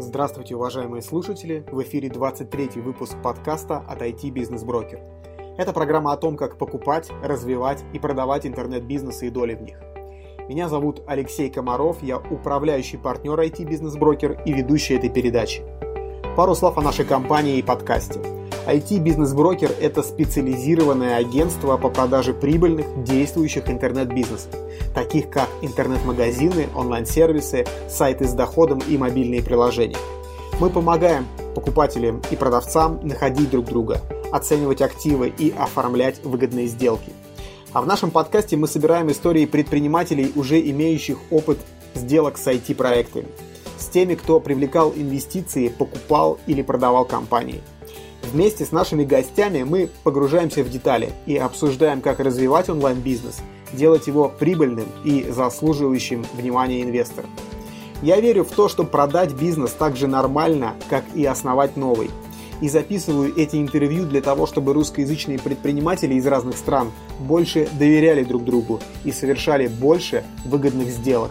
Здравствуйте, уважаемые слушатели! В эфире 23 выпуск подкаста от IT Business Broker. Это программа о том, как покупать, развивать и продавать интернет-бизнесы и доли в них. Меня зовут Алексей Комаров, я управляющий партнер IT Business Broker и ведущий этой передачи. Пару слов о нашей компании и подкасте – IT-бизнес-брокер – это специализированное агентство по продаже прибыльных, действующих интернет-бизнесов, таких как интернет-магазины, онлайн-сервисы, сайты с доходом и мобильные приложения. Мы помогаем покупателям и продавцам находить друг друга, оценивать активы и оформлять выгодные сделки. А в нашем подкасте мы собираем истории предпринимателей, уже имеющих опыт сделок с IT-проектами, с теми, кто привлекал инвестиции, покупал или продавал компании – Вместе с нашими гостями мы погружаемся в детали и обсуждаем, как развивать онлайн-бизнес, делать его прибыльным и заслуживающим внимания инвесторов. Я верю в то, что продать бизнес так же нормально, как и основать новый. И записываю эти интервью для того, чтобы русскоязычные предприниматели из разных стран больше доверяли друг другу и совершали больше выгодных сделок.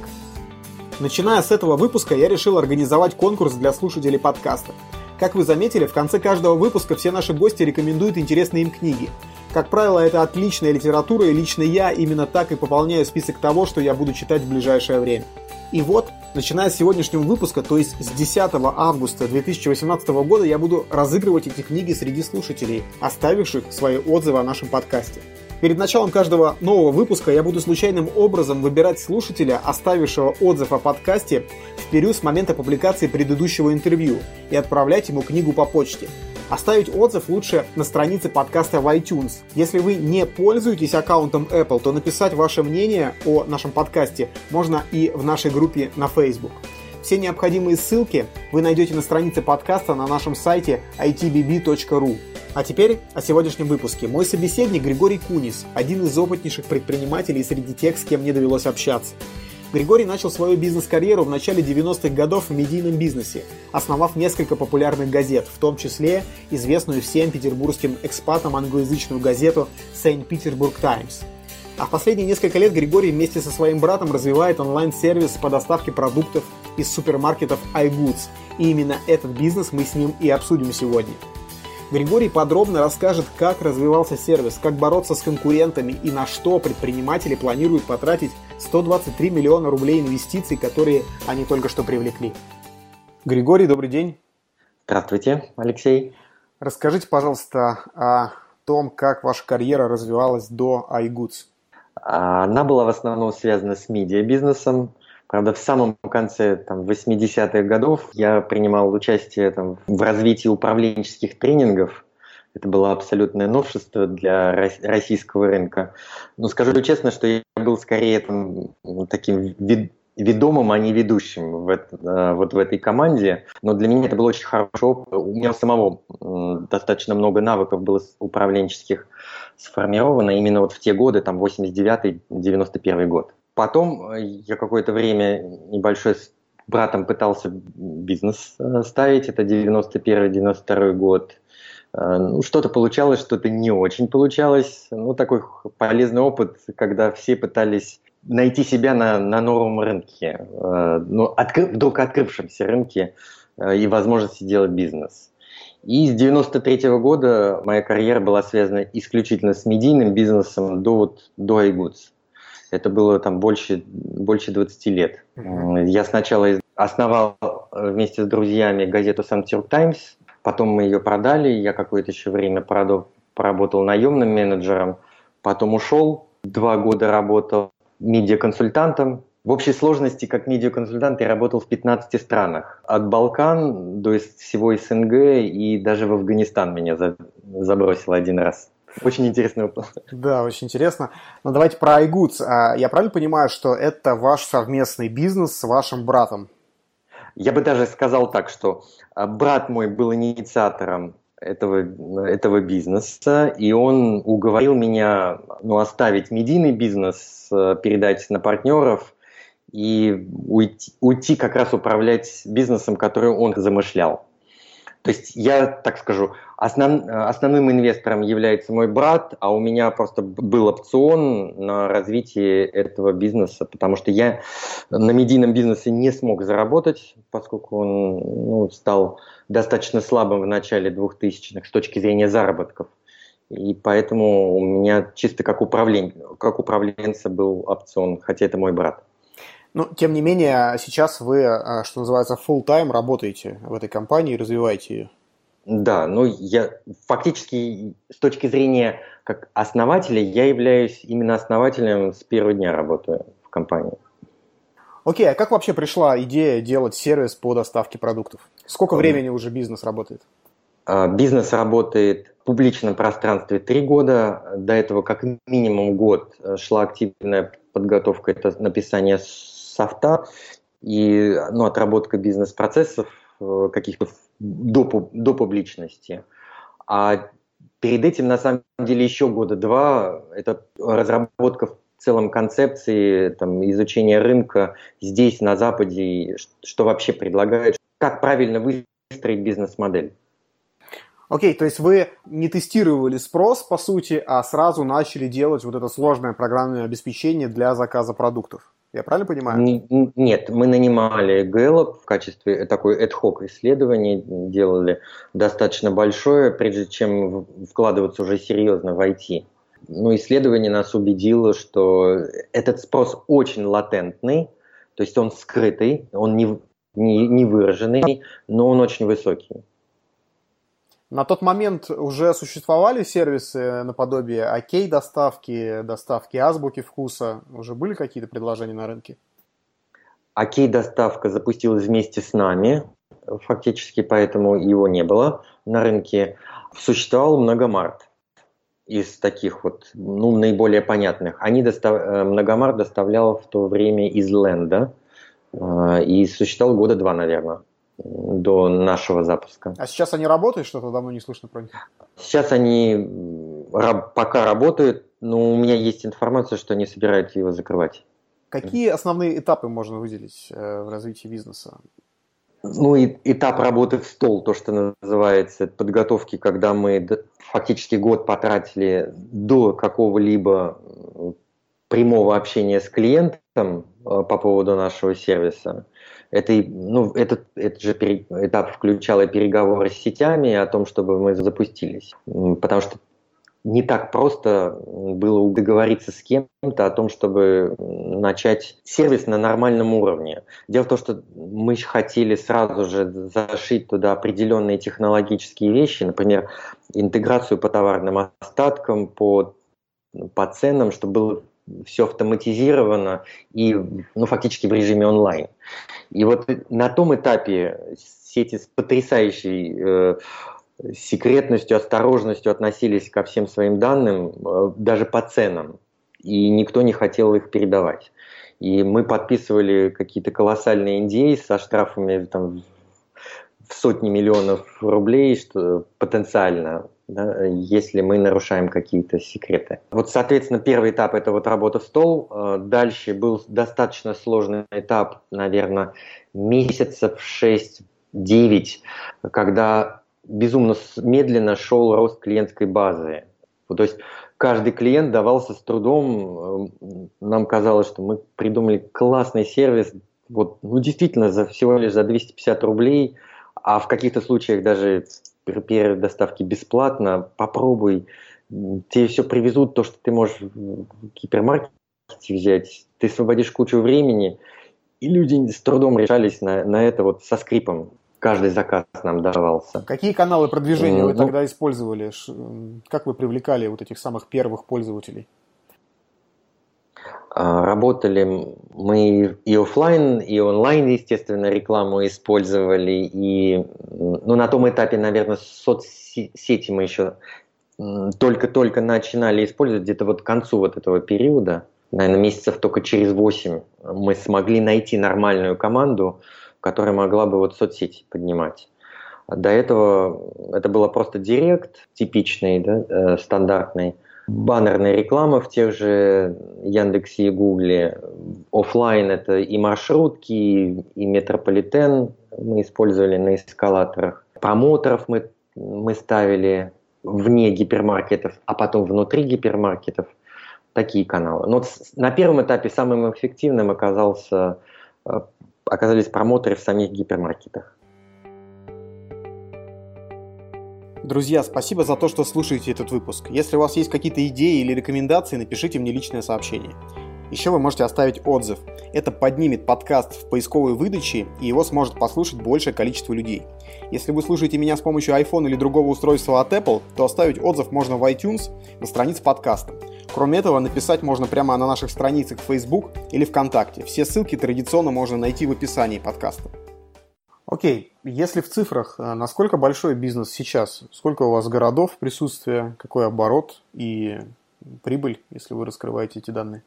Начиная с этого выпуска я решил организовать конкурс для слушателей подкаста – как вы заметили, в конце каждого выпуска все наши гости рекомендуют интересные им книги. Как правило, это отличная литература, и лично я именно так и пополняю список того, что я буду читать в ближайшее время. И вот, начиная с сегодняшнего выпуска, то есть с 10 августа 2018 года, я буду разыгрывать эти книги среди слушателей, оставивших свои отзывы о нашем подкасте. Перед началом каждого нового выпуска я буду случайным образом выбирать слушателя, оставившего отзыв о подкасте в период с момента публикации предыдущего интервью и отправлять ему книгу по почте. Оставить отзыв лучше на странице подкаста в iTunes. Если вы не пользуетесь аккаунтом Apple, то написать ваше мнение о нашем подкасте можно и в нашей группе на Facebook. Все необходимые ссылки вы найдете на странице подкаста на нашем сайте itbb.ru. А теперь о сегодняшнем выпуске. Мой собеседник Григорий Кунис, один из опытнейших предпринимателей среди тех, с кем мне довелось общаться. Григорий начал свою бизнес-карьеру в начале 90-х годов в медийном бизнесе, основав несколько популярных газет, в том числе известную всем петербургским экспатам англоязычную газету St. Petersburg Times. А в последние несколько лет Григорий вместе со своим братом развивает онлайн-сервис по доставке продуктов из супермаркетов iGoods. И именно этот бизнес мы с ним и обсудим сегодня. Григорий подробно расскажет, как развивался сервис, как бороться с конкурентами и на что предприниматели планируют потратить 123 миллиона рублей инвестиций, которые они только что привлекли. Григорий, добрый день. Здравствуйте, Алексей. Расскажите, пожалуйста, о том, как ваша карьера развивалась до iGoods. Она была в основном связана с медиабизнесом, Правда, в самом конце там, 80-х годов я принимал участие там, в развитии управленческих тренингов. Это было абсолютное новшество для российского рынка. Но скажу честно, что я был скорее там, таким вид ведомым, а не ведущим в, это, э, вот в этой команде. Но для меня это было очень хорошо. У меня самого достаточно много навыков было управленческих сформировано именно вот в те годы, там 89-91 год. Потом э, я какое-то время небольшой с братом пытался бизнес э, ставить, это 91-92 год. Э, ну, что-то получалось, что-то не очень получалось. Ну, такой полезный опыт, когда все пытались найти себя на, на новом рынке, ну, откры, вдруг открывшемся рынке и возможности делать бизнес. И с 93 -го года моя карьера была связана исключительно с медийным бизнесом до, вот, до iGoods. Это было там больше, больше 20 лет. Mm-hmm. Я сначала основал э, вместе с друзьями газету «Санкт-Петербург Таймс», потом мы ее продали, я какое-то еще время поработал наемным менеджером, потом ушел, два года работал медиаконсультантом. В общей сложности, как медиаконсультант, я работал в 15 странах. От Балкан до всего СНГ и даже в Афганистан меня забросил один раз. Очень интересный опыт. Да, очень интересно. Но давайте про iGoods. А, я правильно понимаю, что это ваш совместный бизнес с вашим братом? Я бы даже сказал так, что а, брат мой был инициатором этого, этого бизнеса, и он уговорил меня ну, оставить медийный бизнес, а, передать на партнеров и уйти, уйти как раз управлять бизнесом, который он замышлял. То есть я, так скажу, основ, основным инвестором является мой брат, а у меня просто был опцион на развитие этого бизнеса, потому что я на медийном бизнесе не смог заработать, поскольку он ну, стал достаточно слабым в начале 2000-х с точки зрения заработков. И поэтому у меня чисто как, управлен... как управленца был опцион, хотя это мой брат. Но, ну, тем не менее, сейчас вы, э, что называется, full-time работаете в этой компании и развиваете ее. Да, ну я фактически с точки зрения как основателя, я являюсь именно основателем с первого дня работы в компании. Окей, а как вообще пришла идея делать сервис по доставке продуктов? Сколько времени уже бизнес работает? А, бизнес работает в публичном пространстве три года. До этого как минимум год шла активная подготовка, это написание софта и ну, отработка бизнес-процессов э, каких-то до, до публичности. А перед этим, на самом деле, еще года два это разработка в целом концепции, там, изучение рынка здесь, на Западе, что вообще предлагает, как правильно выстроить бизнес-модель. Окей, okay, то есть вы не тестировали спрос, по сути, а сразу начали делать вот это сложное программное обеспечение для заказа продуктов. Я правильно понимаю? Нет, мы нанимали Gallup в качестве такой ad-hoc исследования, делали достаточно большое, прежде чем вкладываться уже серьезно в IT. Ну, исследование нас убедило, что этот спрос очень латентный, то есть он скрытый, он не, не, не выраженный, но он очень высокий. На тот момент уже существовали сервисы наподобие окей доставки, доставки азбуки вкуса. Уже были какие-то предложения на рынке? Окей доставка запустилась вместе с нами, фактически поэтому его не было на рынке. Существовал Многомарт из таких вот, ну, наиболее понятных. Они достав... Э, Многомарт доставлял в то время из Ленда э, и существовал года два, наверное до нашего запуска. А сейчас они работают, что-то давно не слышно про них? Сейчас они пока работают, но у меня есть информация, что они собираются его закрывать. Какие основные этапы можно выделить э, в развитии бизнеса? Ну, и этап работы в стол, то, что называется, подготовки, когда мы фактически год потратили до какого-либо прямого общения с клиентом э, по поводу нашего сервиса. Это, ну, этот, этот же этап включал и переговоры с сетями о том, чтобы мы запустились. Потому что не так просто было договориться с кем-то о том, чтобы начать сервис на нормальном уровне. Дело в том, что мы хотели сразу же зашить туда определенные технологические вещи, например, интеграцию по товарным остаткам, по, по ценам, чтобы было все автоматизировано и ну, фактически в режиме онлайн. И вот на том этапе сети с потрясающей э, секретностью, осторожностью относились ко всем своим данным, э, даже по ценам, и никто не хотел их передавать. И мы подписывали какие-то колоссальные NDA со штрафами там, в сотни миллионов рублей что потенциально да, если мы нарушаем какие-то секреты. Вот, соответственно, первый этап – это вот работа в стол. Э, дальше был достаточно сложный этап, наверное, месяцев 6-9, когда безумно медленно шел рост клиентской базы. То есть каждый клиент давался с трудом. Э, нам казалось, что мы придумали классный сервис, вот, ну, действительно, за всего лишь за 250 рублей, а в каких-то случаях даже первой доставки бесплатно, попробуй, тебе все привезут, то, что ты можешь в гипермаркете взять, ты освободишь кучу времени, и люди с трудом решались на, на это вот со скрипом. Каждый заказ нам давался. Какие каналы продвижения вы ну, тогда использовали? Как вы привлекали вот этих самых первых пользователей? А, работали мы и офлайн, и онлайн, естественно, рекламу использовали. И ну, на том этапе, наверное, соцсети мы еще только-только начинали использовать, где-то вот к концу вот этого периода, наверное, месяцев только через 8 мы смогли найти нормальную команду, которая могла бы вот соцсети поднимать. До этого это было просто директ, типичный, да, э, стандартный баннерная реклама в тех же Яндексе и Гугле. Офлайн это и маршрутки, и метрополитен мы использовали на эскалаторах. Промоторов мы, мы ставили вне гипермаркетов, а потом внутри гипермаркетов. Такие каналы. Но на первом этапе самым эффективным оказался, э, оказались промоторы в самих гипермаркетах. Друзья, спасибо за то, что слушаете этот выпуск. Если у вас есть какие-то идеи или рекомендации, напишите мне личное сообщение. Еще вы можете оставить отзыв. Это поднимет подкаст в поисковой выдаче, и его сможет послушать большее количество людей. Если вы слушаете меня с помощью iPhone или другого устройства от Apple, то оставить отзыв можно в iTunes на странице подкаста. Кроме этого, написать можно прямо на наших страницах в Facebook или ВКонтакте. Все ссылки традиционно можно найти в описании подкаста. Окей, если в цифрах, э, насколько большой бизнес сейчас? Сколько у вас городов присутствия, какой оборот и прибыль, если вы раскрываете эти данные?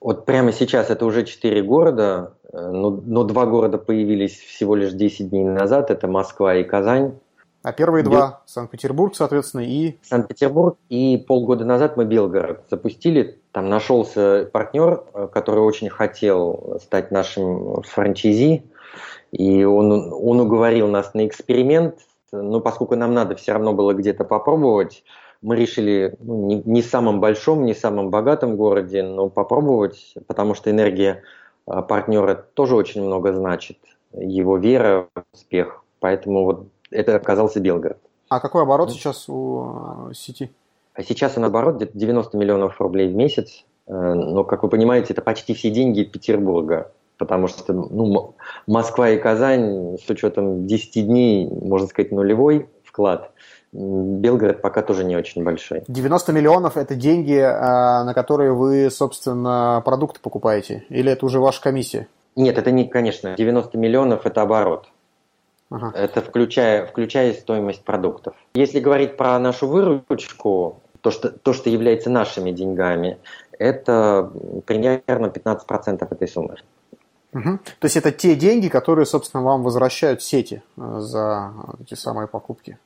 Вот прямо сейчас это уже 4 города, э, но, но два города появились всего лишь 10 дней назад, это Москва и Казань. А первые два, Санкт-Петербург, соответственно, и... Санкт-Петербург, и полгода назад мы Белгород запустили. Там нашелся партнер, э, который очень хотел стать нашим франчайзи, и он, он уговорил нас на эксперимент, но поскольку нам надо все равно было где-то попробовать, мы решили ну, не, не самом большом, не самом богатом городе, но попробовать, потому что энергия а, партнера тоже очень много значит, его вера в успех. Поэтому вот это оказался Белгород. А какой оборот сейчас у а, сети? А сейчас он оборот где-то 90 миллионов рублей в месяц. Э, но, как вы понимаете, это почти все деньги Петербурга потому что ну, Москва и Казань с учетом 10 дней, можно сказать, нулевой вклад. Белгород пока тоже не очень большой. 90 миллионов – это деньги, а, на которые вы, собственно, продукты покупаете? Или это уже ваша комиссия? Нет, это не, конечно, 90 миллионов – это оборот. Ага. Это включая, включая стоимость продуктов. Если говорить про нашу выручку, то, что, то, что является нашими деньгами, это примерно 15% этой суммы. Угу. То есть это те деньги, которые, собственно, вам возвращают сети э, за эти самые покупки?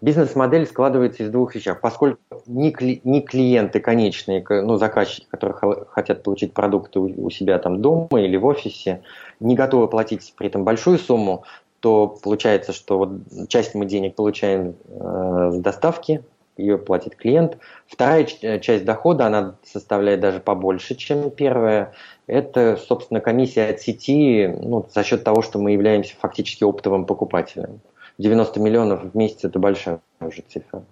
Бизнес-модель складывается из двух вещей. Поскольку не, кли, не клиенты конечные, ну, заказчики, которые хотят получить продукты у, себя там дома или в офисе, не готовы платить при этом большую сумму, то получается, что вот часть мы денег получаем э, с доставки, ее платит клиент. Вторая э, часть дохода, она составляет даже побольше, чем первая. Это, собственно, комиссия от сети ну, за счет того, что мы являемся фактически оптовым покупателем. 90 миллионов в месяц – это большая уже цифра.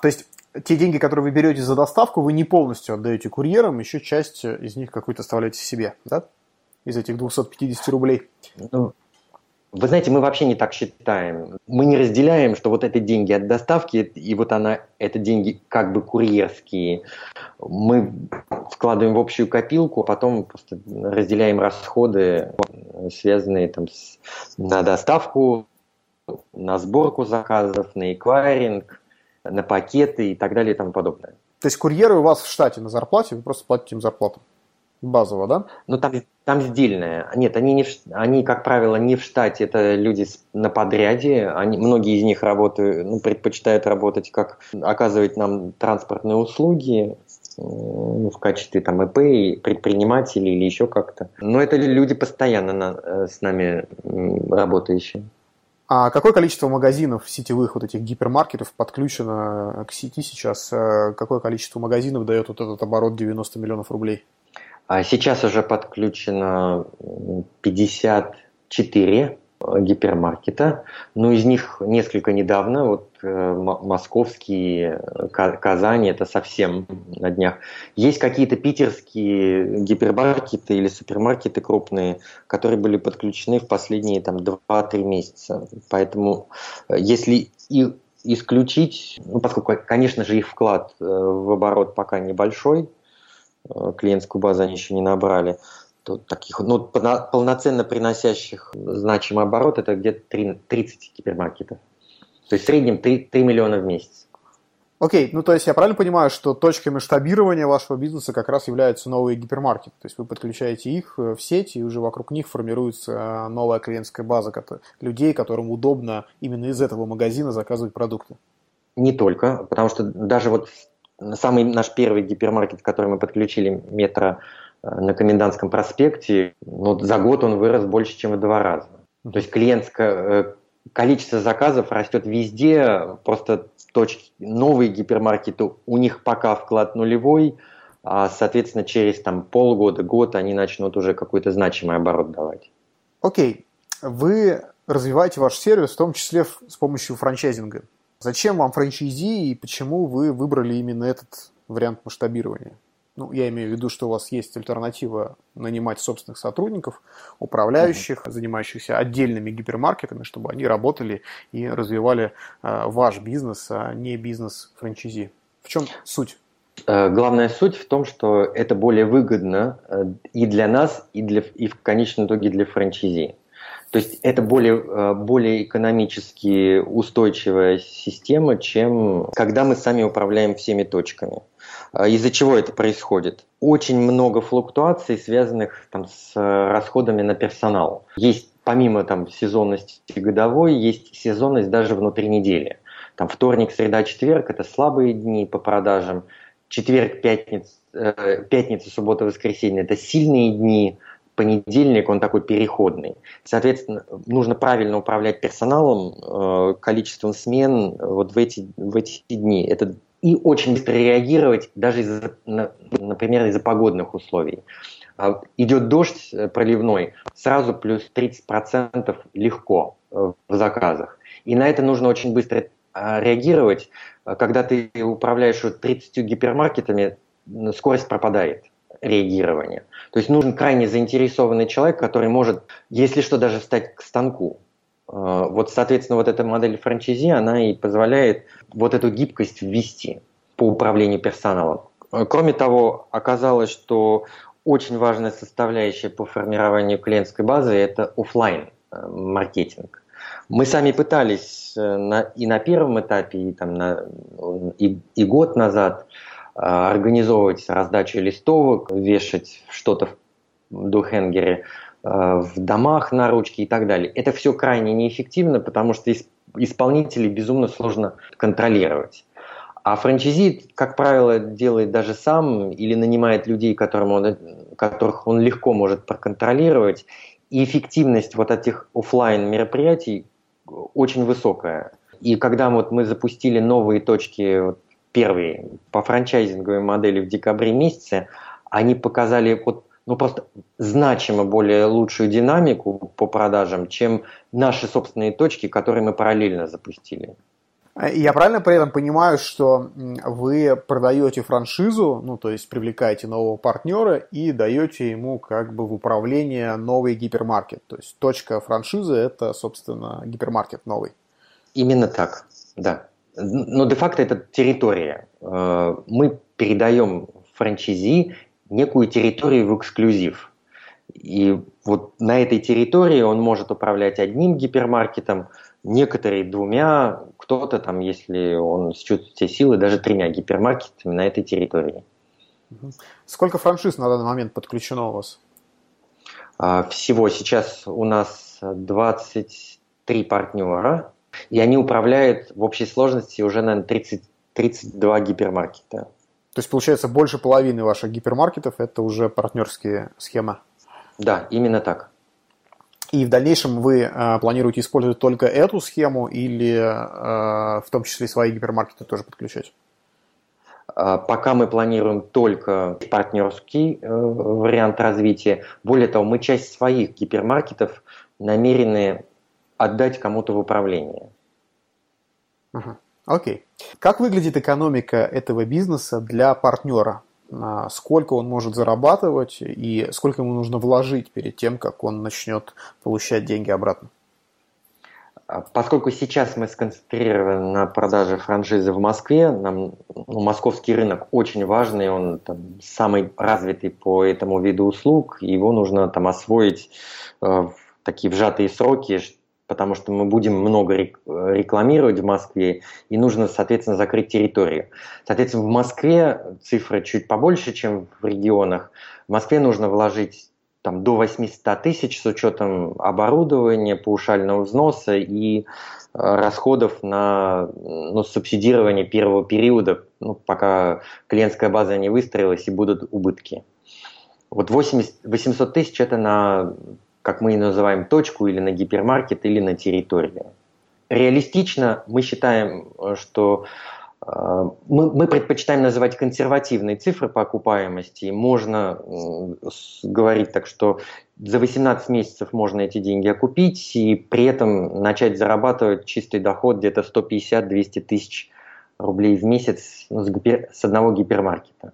То есть те деньги, которые вы берете за доставку, вы не полностью отдаете курьерам, еще часть из них какую-то оставляете себе, да? Из этих 250 рублей. Ну, вы знаете, мы вообще не так считаем. Мы не разделяем, что вот это деньги от доставки, и вот она, это деньги как бы курьерские. Мы вкладываем в общую копилку, а потом просто разделяем расходы, связанные там с, на доставку, на сборку заказов, на эквайринг, на пакеты и так далее и тому подобное. То есть курьеры у вас в штате на зарплате, вы просто платите им зарплату? Базово, да? Ну, там, там сдельная. Нет, они, не в, они, как правило, не в штате, это люди на подряде. Они, многие из них работают, ну, предпочитают работать как оказывать нам транспортные услуги в качестве там ИП, предпринимателей или еще как-то. Но это люди постоянно на, э, с нами работающие. А какое количество магазинов сетевых вот этих гипермаркетов подключено к сети сейчас? Э, какое количество магазинов дает вот этот оборот 90 миллионов рублей? А сейчас уже подключено 54 гипермаркета, но из них несколько недавно, вот э, московские, Казань, это совсем на днях. Есть какие-то питерские гипермаркеты или супермаркеты крупные, которые были подключены в последние там 2-3 месяца. Поэтому э, если и исключить, ну, поскольку, конечно же, их вклад э, в оборот пока небольшой, Э, клиентскую базу они еще не набрали, то таких, ну, полноценно приносящих значимый оборот, это где-то 30 гипермаркетов. То есть в среднем 3, 3 миллиона в месяц. Окей, ну то есть я правильно понимаю, что точкой масштабирования вашего бизнеса как раз являются новые гипермаркеты. То есть вы подключаете их э, в сеть, и уже вокруг них формируется э, новая клиентская база людей, которым удобно именно из этого магазина заказывать продукты. Не только, потому что даже вот самый наш первый гипермаркет, который мы подключили метро э, на Комендантском проспекте, ну, за год он вырос больше, чем в два раза. То есть клиентская, э, количество заказов растет везде, просто точки, новые гипермаркеты, у них пока вклад нулевой, а, соответственно, через там, полгода, год они начнут уже какой-то значимый оборот давать. Окей, вы развиваете ваш сервис, в том числе с помощью франчайзинга. Зачем вам франчайзи и почему вы выбрали именно этот вариант масштабирования? Ну, я имею в виду, что у вас есть альтернатива нанимать собственных сотрудников, управляющих, mm-hmm. занимающихся отдельными гипермаркетами, чтобы они работали и развивали э, ваш бизнес, а не бизнес франчайзи. В чем суть? Э, главная суть в том, что это более выгодно э, и для нас, и, для, и в конечном итоге для франчайзи. То есть это более, э, более экономически устойчивая система, чем когда мы сами управляем всеми точками. А из-за чего это происходит? Очень много флуктуаций, связанных там, с расходами на персонал. Есть помимо там, сезонности годовой, есть сезонность даже внутри недели. Там вторник, среда, четверг – это слабые дни по продажам. Четверг, пятница, э, пятница, суббота, воскресенье – это сильные дни. Понедельник, он такой переходный. Соответственно, нужно правильно управлять персоналом, э, количеством смен вот в эти, в эти дни. Это и очень быстро реагировать, даже, из например, из-за погодных условий. А, идет дождь э, проливной, сразу плюс 30% легко э, в заказах. И на это нужно очень быстро а, реагировать. Когда ты управляешь 30 гипермаркетами, скорость пропадает реагирования. То есть нужен крайне заинтересованный человек, который может, если что, даже встать к станку. А, вот, соответственно, вот эта модель франчайзи, она и позволяет вот эту гибкость ввести по управлению персоналом. А, кроме того, оказалось, что очень важная составляющая по формированию клиентской базы – это офлайн э, маркетинг. Мы сами пытались э, на, и на первом этапе, и, там на, и, и год назад организовывать раздачу листовок, вешать что-то в духенгере – Э, в домах на ручке и так далее. Это все крайне неэффективно, потому что исполнителей безумно сложно контролировать. А франчайзи, как правило, делает даже сам или нанимает людей, которым он, которых он легко может проконтролировать. И эффективность вот этих офлайн мероприятий очень высокая. И когда вот мы запустили новые точки, первые по франчайзинговой модели в декабре месяце, они показали вот ну, просто значимо более лучшую динамику по продажам, чем наши собственные точки, которые мы параллельно запустили. Я правильно при этом понимаю, что вы продаете франшизу, ну, то есть привлекаете нового партнера и даете ему как бы в управление новый гипермаркет. То есть точка франшизы – это, собственно, гипермаркет новый. Именно так, да. Но де-факто это территория. Э, мы передаем франчайзи некую территорию в эксклюзив. И вот на этой территории он может управлять одним гипермаркетом, некоторые двумя, кто-то там, если он чувствует все силы, даже тремя гипермаркетами на этой территории. Сколько франшиз на данный момент подключено у вас? А, всего сейчас у нас 23 партнера, и они управляют в общей сложности уже, наверное, 30, 32 гипермаркета. То есть, получается, больше половины ваших гипермаркетов – это уже партнерские схемы? Да, именно так. И в дальнейшем вы э, планируете использовать только эту схему или э, в том числе свои гипермаркеты тоже подключать? А, пока мы планируем только партнерский э, вариант развития. Более того, мы часть своих гипермаркетов намерены отдать кому-то в управление. Ага. Окей. Как выглядит экономика этого бизнеса для партнера? А, сколько он может зарабатывать и сколько ему нужно вложить перед тем, как он начнет получать деньги обратно? А, поскольку сейчас мы сконцентрированы на продаже франшизы в Москве, нам ну, московский рынок очень важный, он там, самый развитый по этому виду услуг, его нужно там освоить э, в такие вжатые сроки, потому что мы будем много рекламировать в Москве, и нужно, соответственно, закрыть территорию. Соответственно, в Москве цифры чуть побольше, чем в регионах. В Москве нужно вложить там, до 800 тысяч с учетом оборудования, паушального взноса и э, расходов на ну, субсидирование первого периода, ну, пока клиентская база не выстроилась и будут убытки. Вот 80, 800 тысяч это на как мы и называем, точку или на гипермаркет, или на территорию. реалистично мы считаем, что мы, мы предпочитаем называть консервативные цифры по окупаемости. Можно говорить так, что за 18 месяцев можно эти деньги окупить и при этом начать зарабатывать чистый доход где-то 150-200 тысяч рублей в месяц с, гипер, с одного гипермаркета.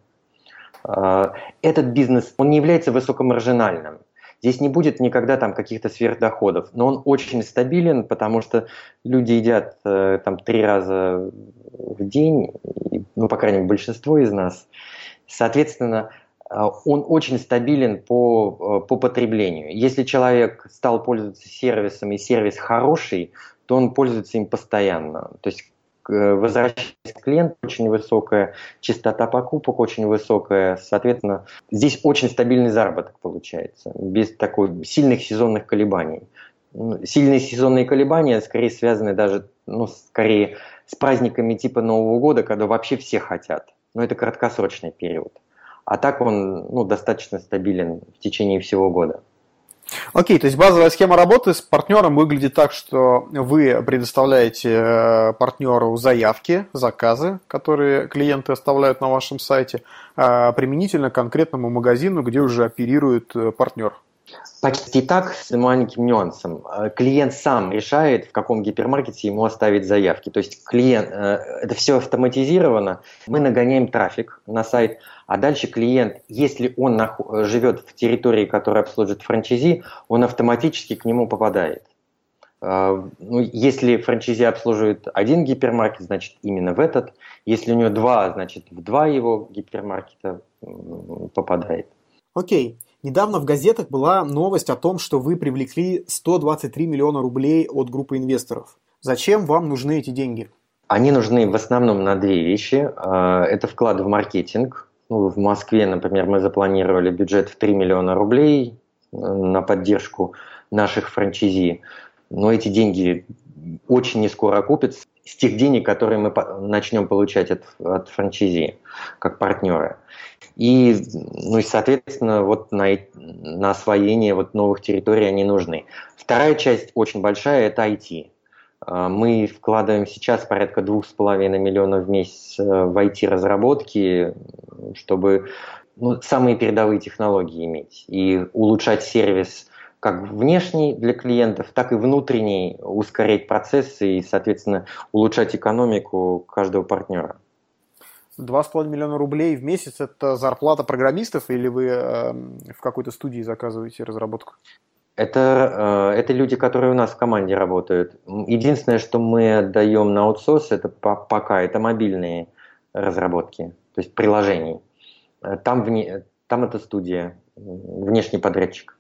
А, этот бизнес, он не является высокомаржинальным. Здесь не будет никогда там каких-то сверхдоходов, но он очень стабилен, потому что люди едят э, там три раза в день, ну, по крайней мере, большинство из нас. Соответственно, э, он очень стабилен по, э, по потреблению. Если человек стал пользоваться сервисом и сервис хороший, то он пользуется им постоянно. То есть возвращаясь к клиенту, очень высокая, частота покупок очень высокая, соответственно, здесь очень стабильный заработок получается, без такой сильных сезонных колебаний. Ну, сильные сезонные колебания скорее связаны даже, ну, скорее с праздниками типа Нового года, когда вообще все хотят. Но это краткосрочный период. А так он ну, достаточно стабилен в течение всего года. Окей, то есть базовая схема работы с партнером выглядит так, что вы предоставляете э, партнеру заявки, заказы, которые клиенты оставляют на вашем сайте, э, применительно к конкретному магазину, где уже оперирует э, партнер. Почти так, с маленьким нюансом. Клиент сам решает, в каком гипермаркете ему оставить заявки. То есть клиент, это все автоматизировано. Мы нагоняем трафик на сайт, а дальше клиент, если он живет в территории, которая обслуживает франчайзи, он автоматически к нему попадает. Ну, если франчайзи обслуживает один гипермаркет, значит именно в этот. Если у него два, значит в два его гипермаркета попадает. Окей. Недавно в газетах была новость о том, что вы привлекли 123 миллиона рублей от группы инвесторов. Зачем вам нужны эти деньги? Они нужны в основном на две вещи. А, это вклад в маркетинг, ну, в Москве, например, мы запланировали бюджет в 3 миллиона рублей э, на поддержку наших франчайзи. Но эти деньги очень не скоро окупятся с тех денег, которые мы начнем получать от, от франчайзи, как партнеры. И, ну и, соответственно, вот на, на освоение вот новых территорий они нужны. Вторая часть очень большая – это IT. А, мы вкладываем сейчас порядка 2,5 миллионов в месяц э, в IT-разработки, чтобы ну, самые передовые технологии иметь и улучшать сервис как внешний для клиентов, так и внутренний, ускорять процессы и, соответственно, улучшать экономику каждого партнера. 2,5 миллиона рублей в месяц – это зарплата программистов или вы э, в какой-то студии заказываете разработку? Это, э, это люди, которые у нас в команде работают. Единственное, что мы даем на аутсорс, это пока это мобильные разработки, то есть приложений. Э, там, вне, там это студия, внешний подрядчик.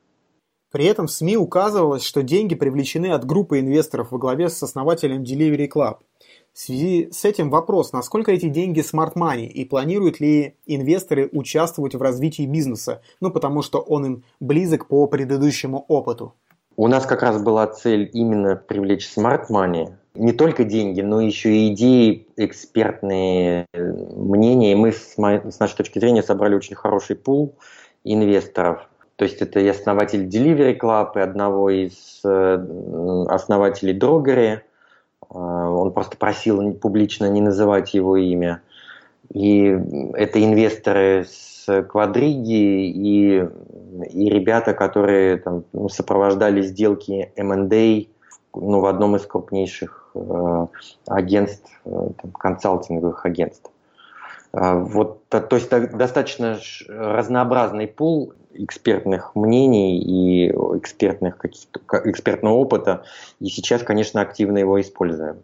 При этом в СМИ указывалось, что деньги привлечены от группы инвесторов во главе с основателем Delivery Club – в связи с этим вопрос, насколько эти деньги smart money и планируют ли инвесторы участвовать в развитии бизнеса, ну потому что он им близок по предыдущему опыту. У нас как раз была цель именно привлечь smart money, не только деньги, но еще и идеи, экспертные мнения. И мы с, с нашей точки зрения собрали очень хороший пул инвесторов. То есть это и основатель Delivery Club, и одного из э, основателей Дрогери, а, он просто просил публично не называть его имя. И это инвесторы с Квадриги и, и ребята, которые там, ну, сопровождали сделки M&A ну, в одном из крупнейших э, агентств, э, там, консалтинговых агентств. Э, вот, то есть достаточно разнообразный пул экспертных мнений и экспертных экспертного опыта, и сейчас, конечно, активно его используем.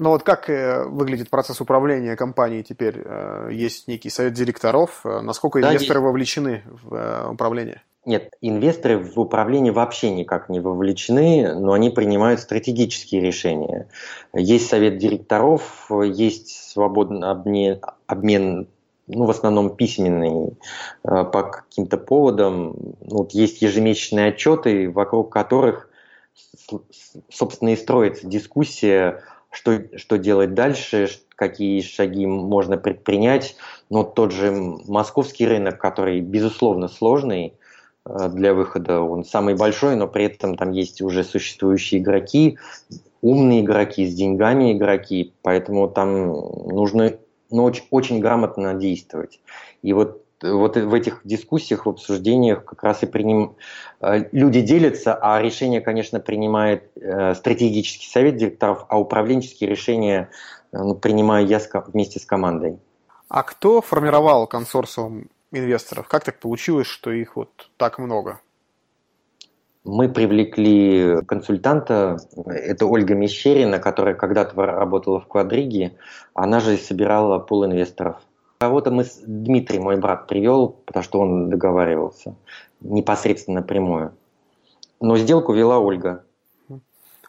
Ну вот как э, выглядит процесс управления компанией теперь? Э, есть некий совет директоров. Э, насколько да, инвесторы есть. вовлечены в управление? Нет, инвесторы в управление вообще никак не вовлечены, но они принимают стратегические решения. Есть совет директоров, есть свободный обмен, обмен ну, в основном письменный, э, по каким-то поводам. Ну, вот есть ежемесячные отчеты, вокруг которых, собственно, и строится дискуссия, что, что делать дальше, какие шаги можно предпринять. Но тот же московский рынок, который, безусловно, сложный, э, для выхода. Он самый большой, но при этом там есть уже существующие игроки. умные игроки, с деньгами игроки, поэтому там нужно ну, очень, очень грамотно действовать. И вот вот в этих дискуссиях, в обсуждениях как раз и приним... Э, люди делятся, а решение, конечно, принимает э, стратегический совет директоров, а управленческие решения ну, принимаю я вместе с командой. А кто формировал консорциум инвесторов? Как так получилось, что их вот так много? Мы привлекли консультанта, это Ольга Мещерина, которая когда-то работала в Квадриге, она же собирала пул инвесторов. Кого-то мы, Дмитрий, мой брат, привел, потому что он договаривался непосредственно напрямую. Но сделку вела Ольга.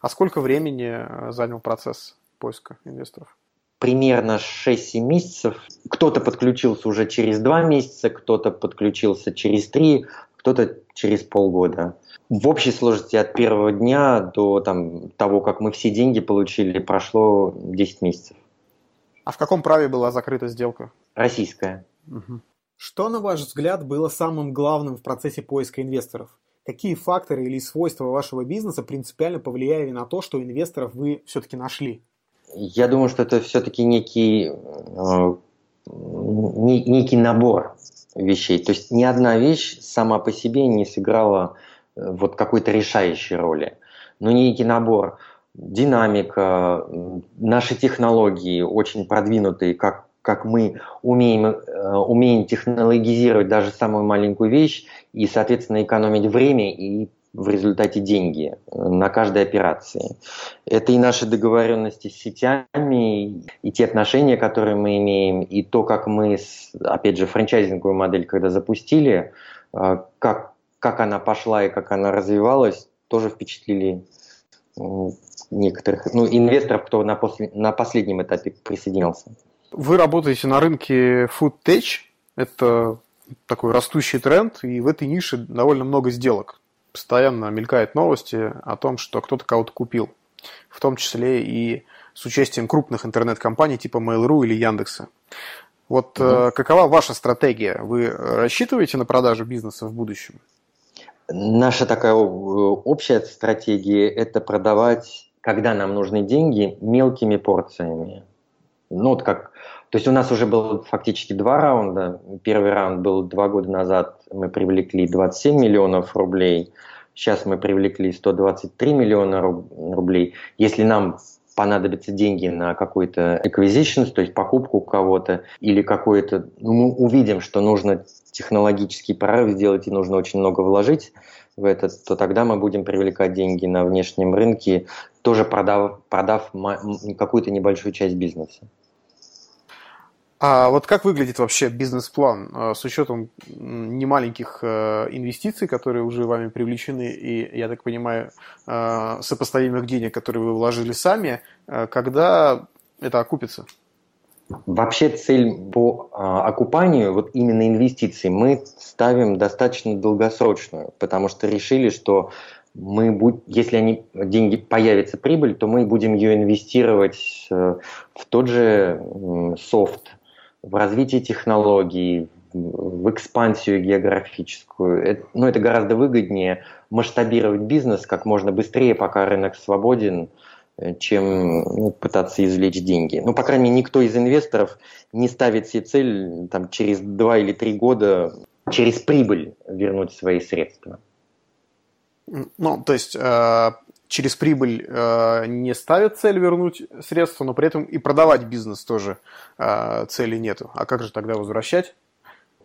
А сколько времени э, занял процесс поиска инвесторов? примерно 6-7 месяцев. Кто-то подключился уже через 2 месяца, кто-то подключился через 3, кто-то через полгода. В общей сложности от первого дня до там, того, как мы все деньги получили, прошло 10 месяцев. А в каком праве была закрыта сделка? Российская. Угу. Что, на ваш взгляд, было самым главным в процессе поиска инвесторов? Какие факторы или свойства вашего бизнеса принципиально повлияли на то, что инвесторов вы все-таки нашли? Я думаю, что это все-таки некий, э, некий набор вещей. То есть ни одна вещь сама по себе не сыграла э, вот какой-то решающей роли. Но некий набор, динамика, наши технологии очень продвинутые, как, как мы умеем, э, умеем технологизировать даже самую маленькую вещь и, соответственно, экономить время и в результате деньги э, на каждой операции. Это и наши договоренности с сетями, и те отношения, которые мы имеем, и то, как мы, опять же, франчайзинговую модель, когда запустили, э, как, как она пошла и как она развивалась, тоже впечатлили некоторых ну, инвесторов, кто на, после, на последнем этапе присоединился. Вы работаете на рынке Food Tech, это такой растущий тренд, и в этой нише довольно много сделок постоянно мелькают новости о том, что кто-то кого-то купил. В том числе и с участием крупных интернет-компаний типа Mail.ru или Яндекса. Вот угу. э, какова ваша стратегия? Вы рассчитываете на продажу бизнеса в будущем? Наша такая общая стратегия – это продавать, когда нам нужны деньги, мелкими порциями. Ну, вот как то есть у нас уже было фактически два раунда. Первый раунд был два года назад, мы привлекли 27 миллионов рублей. Сейчас мы привлекли 123 миллиона рублей. Если нам понадобятся деньги на какой-то acquisition, то есть покупку кого-то, или какой-то, ну, мы увидим, что нужно технологический прорыв сделать и нужно очень много вложить в это, то тогда мы будем привлекать деньги на внешнем рынке, тоже продав, продав какую-то небольшую часть бизнеса. А вот как выглядит вообще бизнес-план э, с учетом немаленьких э, инвестиций, которые уже вами привлечены, и, я так понимаю, э, сопоставимых денег, которые вы вложили сами, когда это окупится? Вообще цель по окупанию, вот именно инвестиций, мы ставим достаточно долгосрочную, потому что решили, что мы будь, если они деньги появится прибыль, то мы будем ее инвестировать в тот же софт, в развитие технологий, в экспансию географическую. Это, ну, это гораздо выгоднее масштабировать бизнес как можно быстрее, пока рынок свободен, э, чем ну, пытаться извлечь деньги. Ну, по крайней мере, никто из инвесторов не ставит себе цель там, через два или три года через прибыль вернуть свои средства. Ну, то есть э, через прибыль э, не ставят цель вернуть средства, но при этом и продавать бизнес тоже э, цели нету. А как же тогда возвращать?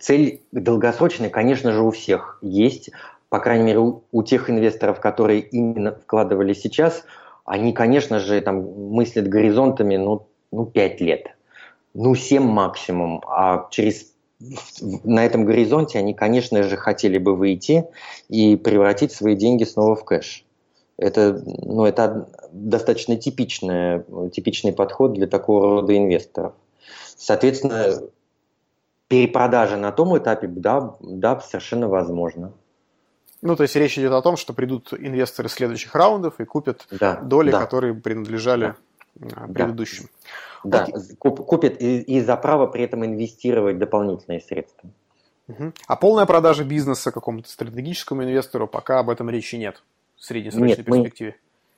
Цель долгосрочная, конечно же, у всех есть. По крайней мере, у, у тех инвесторов, которые именно вкладывали сейчас, они, конечно же, там мыслят горизонтами, ну, ну 5 лет, ну 7 максимум, а через на этом горизонте они, конечно же, хотели бы выйти и превратить свои деньги снова в кэш. Это, ну, это достаточно типичный, типичный подход для такого рода инвесторов. Соответственно, перепродажа на том этапе, да, да, совершенно возможно. Ну, то есть речь идет о том, что придут инвесторы следующих раундов и купят да, доли, да. которые принадлежали да. предыдущим. Да, Окей. купят и, и за право при этом инвестировать дополнительные средства. Угу. А полная продажа бизнеса какому-то стратегическому инвестору пока об этом речи нет в среднесрочной нет, перспективе?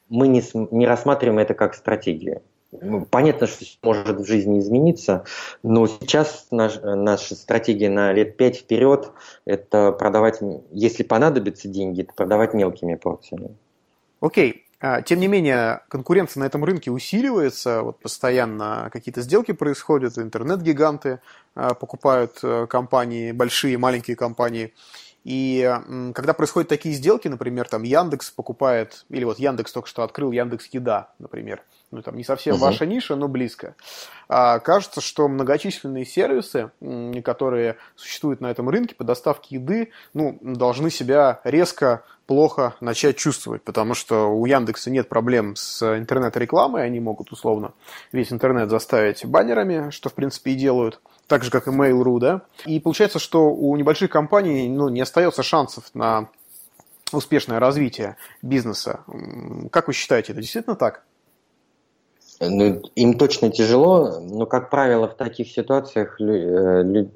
мы не, не рассматриваем это как стратегию. Ну, понятно, что может в жизни измениться, но сейчас наш, наша стратегия на лет пять вперед – это продавать, если понадобятся деньги, это продавать мелкими порциями. Окей. А, тем не менее, конкуренция на этом рынке усиливается, вот постоянно какие-то сделки происходят, интернет-гиганты а, покупают э, компании, большие, маленькие компании – и когда происходят такие сделки, например, там Яндекс покупает, или вот Яндекс только что открыл Яндекс Еда, например, ну там не совсем угу. ваша ниша, но близко. А, кажется, что многочисленные сервисы, которые существуют на этом рынке по доставке еды, ну, должны себя резко плохо начать чувствовать, потому что у Яндекса нет проблем с интернет-рекламой, они могут условно весь интернет заставить баннерами, что в принципе и делают так же, как и Mail.ru, да. И получается, что у небольших компаний ну, не остается шансов на успешное развитие бизнеса. Как вы считаете, это действительно так? Ну, им точно тяжело, но, как правило, в таких ситуациях э,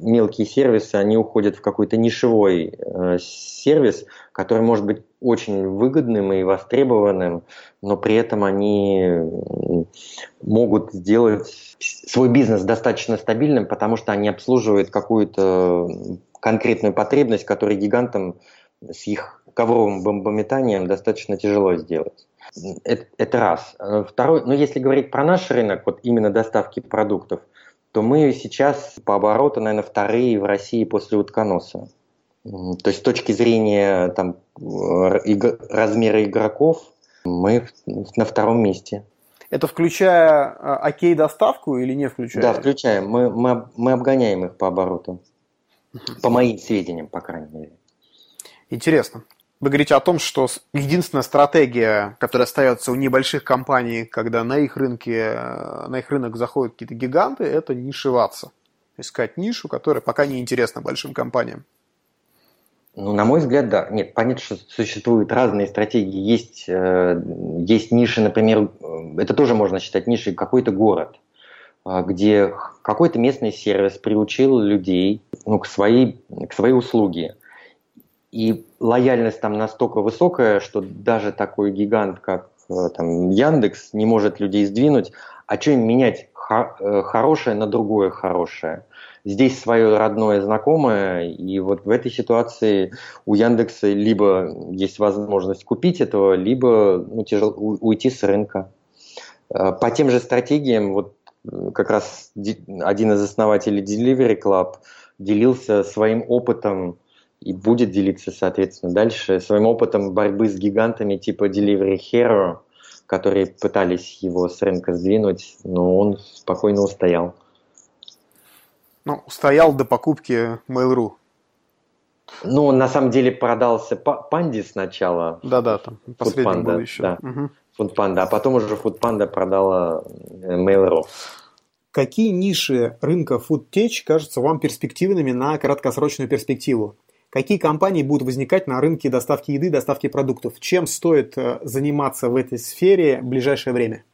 мелкие сервисы, они уходят в какой-то нишевой э, сервис, который может быть очень выгодным и востребованным, но при этом они могут сделать свой бизнес достаточно стабильным, потому что они обслуживают какую-то конкретную потребность, которую гигантам с их ковровым бомбометанием достаточно тяжело сделать. Это, это раз. Второй, ну если говорить про наш рынок, вот именно доставки продуктов, то мы сейчас по обороту, наверное, вторые в России после утконоса. То есть с точки зрения там, размера игроков мы на втором месте. Это включая а, окей доставку или не включая? Да, включаем. Мы, мы, мы обгоняем их по обороту. По моим сведениям, по крайней мере. Интересно. Вы говорите о том, что единственная стратегия, которая остается у небольших компаний, когда на их рынке, на их рынок заходят какие-то гиганты, это нишеваться. Искать нишу, которая пока не интересна большим компаниям. Ну, на мой взгляд, да. Нет, понятно, что существуют разные стратегии. Есть, э, есть ниши, например, э, это тоже можно считать нишей, какой-то город, э, где какой-то местный сервис приучил людей ну, к, своей, к своей услуге. И лояльность там настолько высокая, что даже такой гигант, как там, Яндекс, не может людей сдвинуть. А что им менять хорошее на другое хорошее? Здесь свое родное знакомое, и вот в этой ситуации у Яндекса либо есть возможность купить этого, либо ну, тяжело уйти с рынка. Э, по тем же стратегиям, вот как раз один из основателей Delivery Club делился своим опытом и будет делиться, соответственно, дальше своим опытом борьбы с гигантами типа Delivery Hero, которые пытались его с рынка сдвинуть, но он спокойно устоял. Ну, стоял до покупки Mail.ru. Ну, на самом деле продался Панди сначала. Да-да, там последний был еще. Да. Угу. Фудпанда, а потом уже Фудпанда продала э, Mail.ru. Какие ниши рынка FoodTech кажутся вам перспективными на краткосрочную перспективу? Какие компании будут возникать на рынке доставки еды, доставки продуктов? Чем стоит э, заниматься в этой сфере в ближайшее время?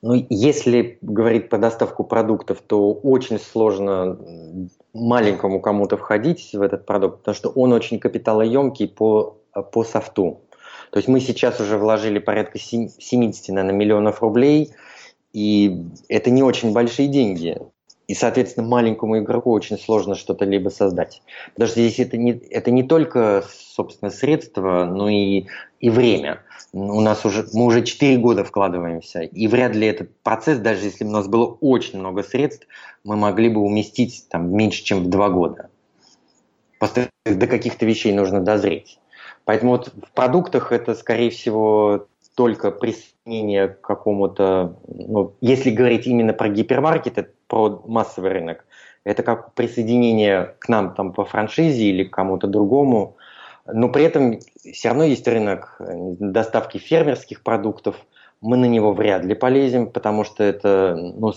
Ну, если говорить про доставку продуктов, то очень сложно маленькому кому-то входить в этот продукт, потому что он очень капиталоемкий по, по софту. То есть мы сейчас уже вложили порядка 70, наверное, миллионов рублей, и это не очень большие деньги. И, соответственно, маленькому игроку очень сложно что-то либо создать. Потому что здесь это не, это не только, собственно, средства, но и, и время. У нас уже, мы уже 4 года вкладываемся, и вряд ли этот процесс, даже если у нас было очень много средств, мы могли бы уместить там, меньше, чем в 2 года. Просто до каких-то вещей нужно дозреть. Поэтому вот в продуктах это, скорее всего, только присоединение к какому-то, ну, если говорить именно про гипермаркеты, про массовый рынок, это как присоединение к нам там по франшизе или к кому-то другому, но при этом все равно есть рынок э, доставки фермерских продуктов, мы на него вряд ли полезем, потому что это ну,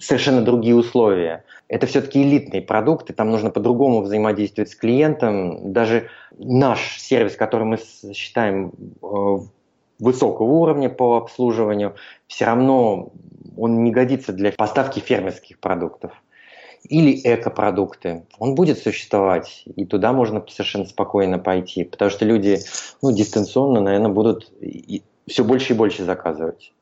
совершенно другие условия. Это все-таки элитные продукты, там нужно по-другому взаимодействовать с клиентом. Даже наш сервис, который мы считаем э, высокого уровня по обслуживанию, все равно он не годится для поставки фермерских продуктов. Или экопродукты. Он будет существовать, и туда можно совершенно спокойно пойти, потому что люди ну, дистанционно, наверное, будут все больше и больше заказывать.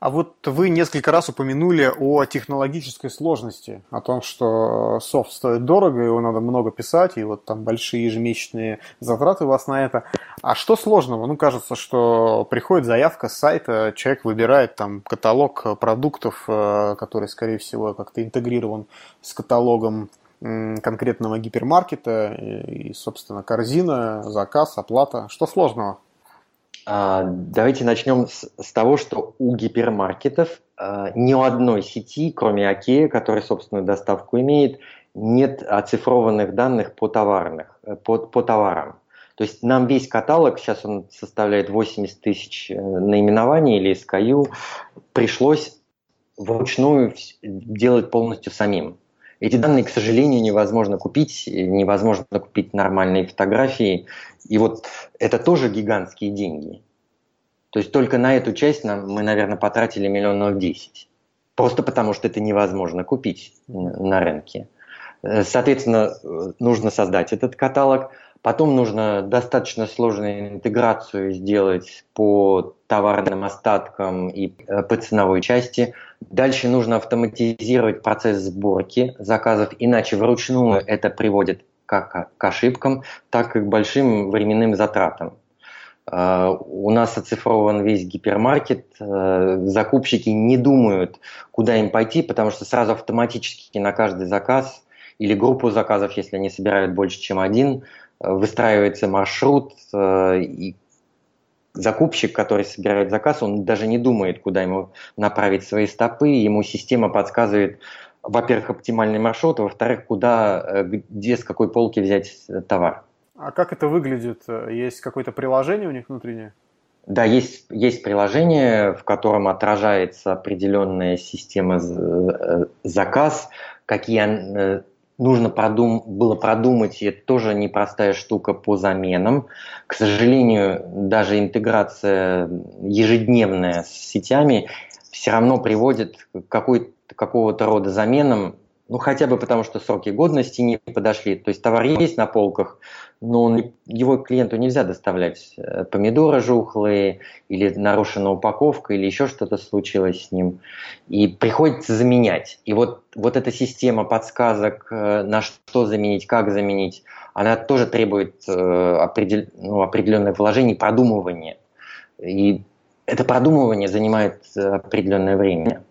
А вот вы несколько раз упомянули о технологической сложности, о том, что софт стоит дорого, его надо много писать, и вот там большие ежемесячные затраты у вас на это. А что сложного? Ну, кажется, что приходит заявка с сайта, человек выбирает там каталог продуктов, э, который, скорее всего, как-то интегрирован с каталогом конкретного гипермаркета, и, собственно, корзина, заказ, оплата. Что сложного? А, давайте начнем с, с того, что у гипермаркетов а, ни у одной сети, кроме Окея, который собственную доставку имеет, нет оцифрованных данных по, товарных, э, по, по товарам. То есть нам весь каталог, сейчас он составляет 80 тысяч э, наименований или SKU, пришлось вручную делать полностью самим. Эти данные, к сожалению, невозможно купить, невозможно купить нормальные фотографии. И вот это тоже гигантские деньги. То есть только на эту часть нам, мы, наверное, потратили миллионов десять. Просто потому, что это невозможно купить на рынке. Э, соответственно, нужно создать этот каталог. Потом нужно достаточно сложную интеграцию сделать по товарным остаткам и э, по ценовой части – Дальше нужно автоматизировать процесс сборки заказов, иначе вручную это приводит как к ошибкам, так и к большим временным затратам. Uh, у нас оцифрован весь гипермаркет, uh, закупщики не думают, куда им пойти, потому что сразу автоматически на каждый заказ или группу заказов, если они собирают больше, чем один, выстраивается маршрут, и закупщик, который собирает заказ, он даже не думает, куда ему направить свои стопы, ему система подсказывает, во-первых, оптимальный маршрут, а во-вторых, куда, э, где, с какой полки взять товар. А как это выглядит? Есть какое-то приложение у них внутреннее? Да, есть, есть приложение, в котором отражается определенная система э, заказ, какие э, нужно продум было продумать, и это тоже непростая штука по заменам. К сожалению, даже интеграция ежедневная с сетями все равно приводит к какого-то рода заменам, ну хотя бы потому, что сроки годности не подошли. То есть товар есть на полках, но он, его клиенту нельзя доставлять. Э, помидоры жухлые, или нарушена упаковка, или еще что-то случилось с ним. И приходится заменять. И вот, вот эта система подсказок, э, на что заменить, как заменить, она тоже требует э, определ, ну, определенное вложение, продумывания. И это продумывание занимает определенное время.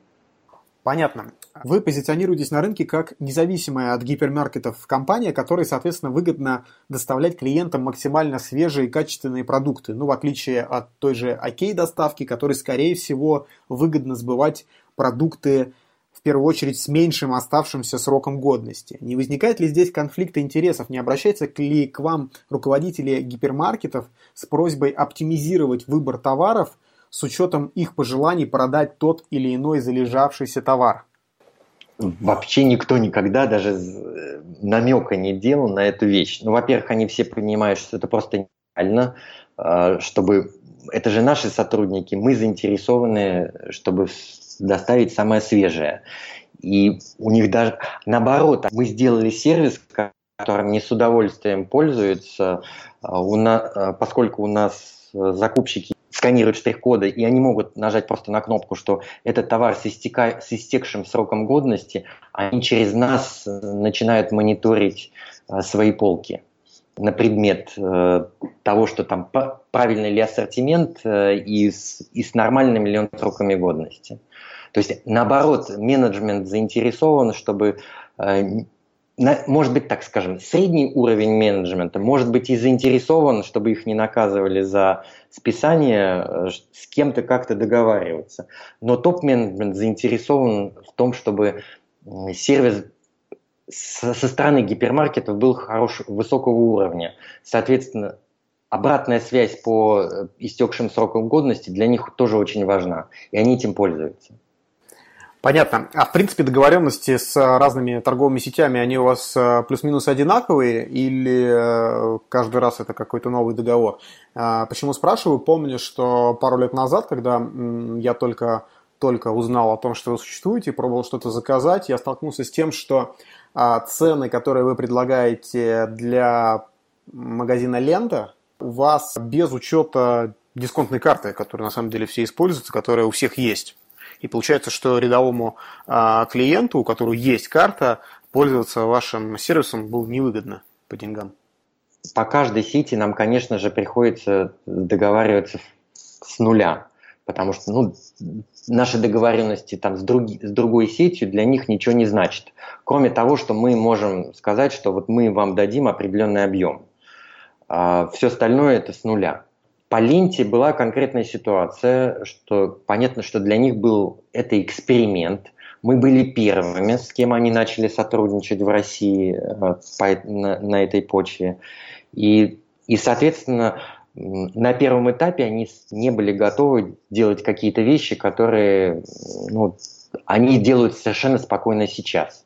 Понятно. Вы позиционируетесь на рынке как независимая от гипермаркетов компания, которой, соответственно, выгодно доставлять клиентам максимально свежие и качественные продукты. Ну, в отличие от той же окей доставки, которой, скорее всего, выгодно сбывать продукты в первую очередь с меньшим оставшимся сроком годности. Не возникает ли здесь конфликта интересов? Не обращается ли к вам руководители гипермаркетов с просьбой оптимизировать выбор товаров с учетом их пожеланий продать тот или иной залежавшийся товар? Вообще никто никогда даже э, намека не делал на эту вещь. Ну, во-первых, они все понимают, что это просто нереально, а, чтобы... Это же наши сотрудники, мы заинтересованы, чтобы доставить самое свежее. И у них даже наоборот, мы сделали сервис, которым не с удовольствием пользуются, а, у нас, а, поскольку у нас закупщики сканируют штрих-коды, и они могут нажать просто на кнопку, что этот товар с, истека... с истекшим сроком годности, они через нас начинают мониторить э, свои полки на предмет э, того, что там правильный ли ассортимент э, и, с, и с нормальными ли он сроками годности. То есть, наоборот, менеджмент заинтересован, чтобы э, может быть, так скажем, средний уровень менеджмента может быть и заинтересован, чтобы их не наказывали за списание, э, с кем-то как-то договариваться. Но топ-менеджмент заинтересован в том, чтобы сервис со стороны гипермаркетов был хорош, высокого уровня. Соответственно, обратная связь по э, истекшим срокам годности для них тоже очень важна, и они этим пользуются. Понятно. А в принципе договоренности с разными торговыми сетями, они у вас э, плюс-минус одинаковые или э, каждый раз это какой-то новый договор? А, почему спрашиваю? Помню, что пару лет назад, когда я только, только узнал о том, что вы существуете, пробовал что-то заказать, я столкнулся с тем, что а, цены, которые вы предлагаете для магазина «Лента», у вас без учета дисконтной карты, которая на самом деле все используются, которая у всех есть. И получается, что рядовому а, клиенту, у которого есть карта, пользоваться вашим сервисом было невыгодно по деньгам. По каждой сети нам, конечно же, приходится договариваться с нуля, потому что ну, наши договоренности там, с, други, с другой сетью для них ничего не значит. Кроме того, что мы можем сказать, что вот мы вам дадим определенный объем. А все остальное это с нуля. По ленте была конкретная ситуация, что понятно, что для них был это эксперимент. Мы были первыми, с кем они начали сотрудничать в России э, по, на, на этой почве. И, и, соответственно, на первом этапе они не были готовы делать какие-то вещи, которые ну, они делают совершенно спокойно сейчас.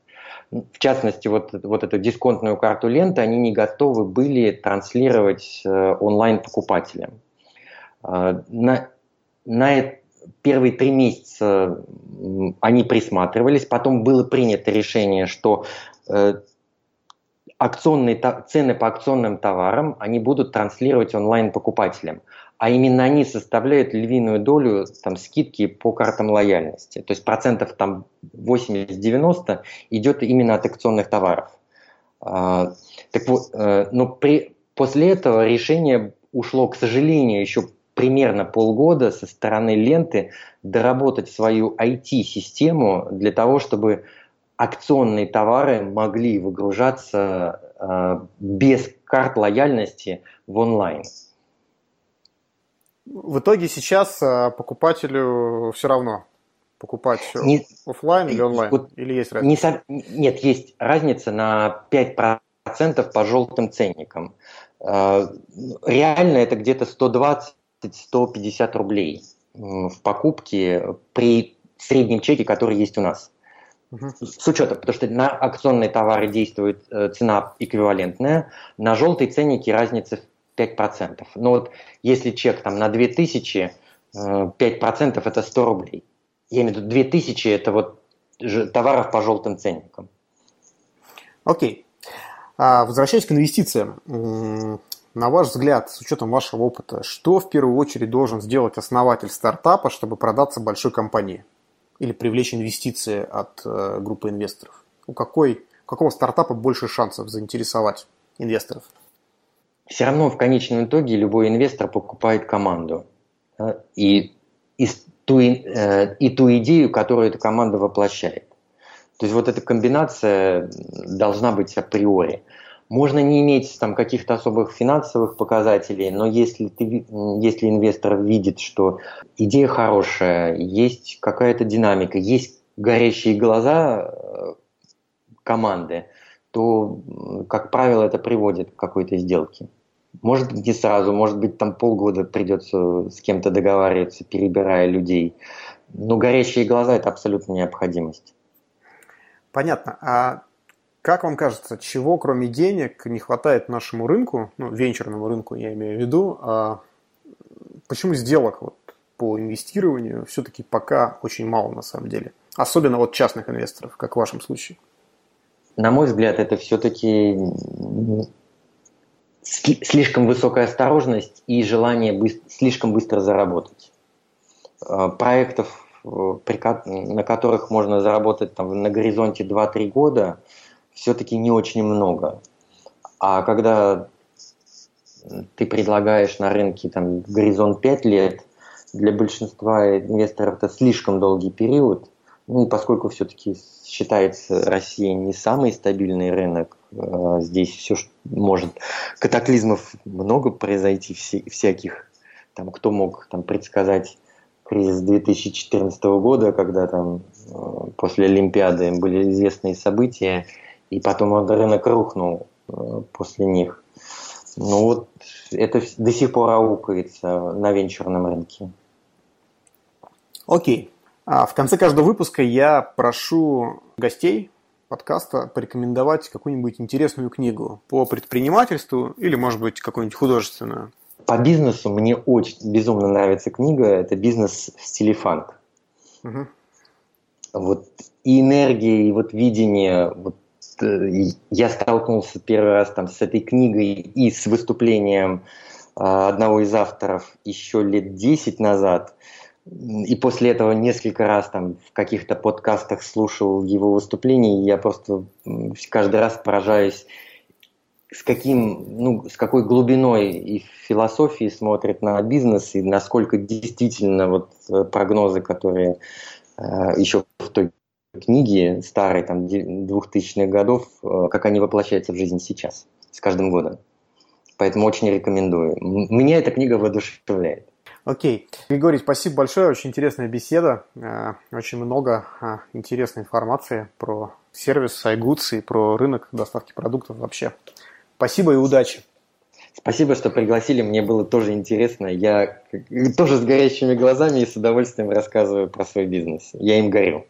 В частности, вот, вот эту дисконтную карту ленты они не готовы были транслировать э, онлайн покупателям. А, на, на первые три месяца они присматривались, потом было принято решение, что э, акционные цены по акционным товарам они будут транслировать онлайн покупателям, а именно они составляют львиную долю там, скидки по картам лояльности. То есть процентов там 80-90 идет именно от акционных товаров. А, так вот, э, но при, после этого решение ушло, к сожалению, еще примерно полгода со стороны ленты доработать свою IT-систему для того, чтобы акционные товары могли выгружаться э, без карт лояльности в онлайн. В итоге сейчас э, покупателю все равно покупать не, офлайн или онлайн? Вот или есть разница? Не, нет, есть разница на 5% по желтым ценникам. Э, реально это где-то 120 150 рублей в покупке при среднем чеке, который есть у нас. Угу. С учетом, потому что на акционные товары действует э, цена эквивалентная, на желтые ценники разница в 5%. Но вот если чек там на 2000, 5% э, это 100 рублей. Я имею в виду 2000 это вот товаров по желтым ценникам. Окей. А, возвращаясь к инвестициям. На ваш взгляд, с учетом вашего опыта, что в первую очередь должен сделать основатель стартапа, чтобы продаться большой компании или привлечь инвестиции от э, группы инвесторов? У какой, у какого стартапа больше шансов заинтересовать инвесторов? Все равно в конечном итоге любой инвестор покупает команду и, и, ту, э, и ту идею, которую эта команда воплощает. То есть вот эта комбинация должна быть априори. Можно не иметь там каких-то особых финансовых показателей, но если, ты, если инвестор видит, что идея хорошая, есть какая-то динамика, есть горящие глаза э, команды, то, как правило, это приводит к какой-то сделке. Может быть, не сразу, может быть, там полгода придется с кем-то договариваться, перебирая людей. Но горящие глаза – это абсолютно необходимость. Понятно. А как вам кажется, чего кроме денег не хватает нашему рынку, ну, венчурному рынку я имею в виду, а почему сделок вот по инвестированию все-таки пока очень мало на самом деле? Особенно вот частных инвесторов, как в вашем случае. На мой взгляд, это все-таки слишком высокая осторожность и желание быстро, слишком быстро заработать. А, проектов, э, на которых можно заработать там, на горизонте 2-3 года – все-таки не очень много. А когда ты предлагаешь на рынке там, горизонт 5 лет, для большинства инвесторов это слишком долгий период. Ну поскольку все-таки считается Россия не самый стабильный рынок, э, здесь все может, катаклизмов много произойти всяких. Там, кто мог там, предсказать кризис 2014 года, когда там э, после Олимпиады были известные события, и потом рынок рухнул э, после них. Ну вот это до сих пор аукается на венчурном рынке. Окей. А в конце каждого выпуска я прошу гостей подкаста порекомендовать какую-нибудь интересную книгу по предпринимательству или, может быть, какую-нибудь художественную. По бизнесу мне очень безумно нравится книга. Это «Бизнес в стиле фанк». Угу. Вот и энергия, и вот видение вот я столкнулся первый раз там с этой книгой и с выступлением одного из авторов еще лет 10 назад. И после этого несколько раз там в каких-то подкастах слушал его выступления, и я просто каждый раз поражаюсь, с, каким, ну, с какой глубиной и философией смотрит на бизнес, и насколько действительно вот э, прогнозы, которые э, еще в той книге старой, там, 2000-х годов, э, как они воплощаются в жизнь сейчас, с каждым годом. Поэтому очень рекомендую. Меня эта книга воодушевляет. Окей. Григорий, спасибо большое. Очень интересная беседа. Э, очень много э, интересной информации про сервис iGoods и про рынок доставки продуктов вообще. Спасибо и удачи. Спасибо, что пригласили. Мне было тоже интересно. Я тоже с горящими глазами и с удовольствием рассказываю про свой бизнес. Я им горю.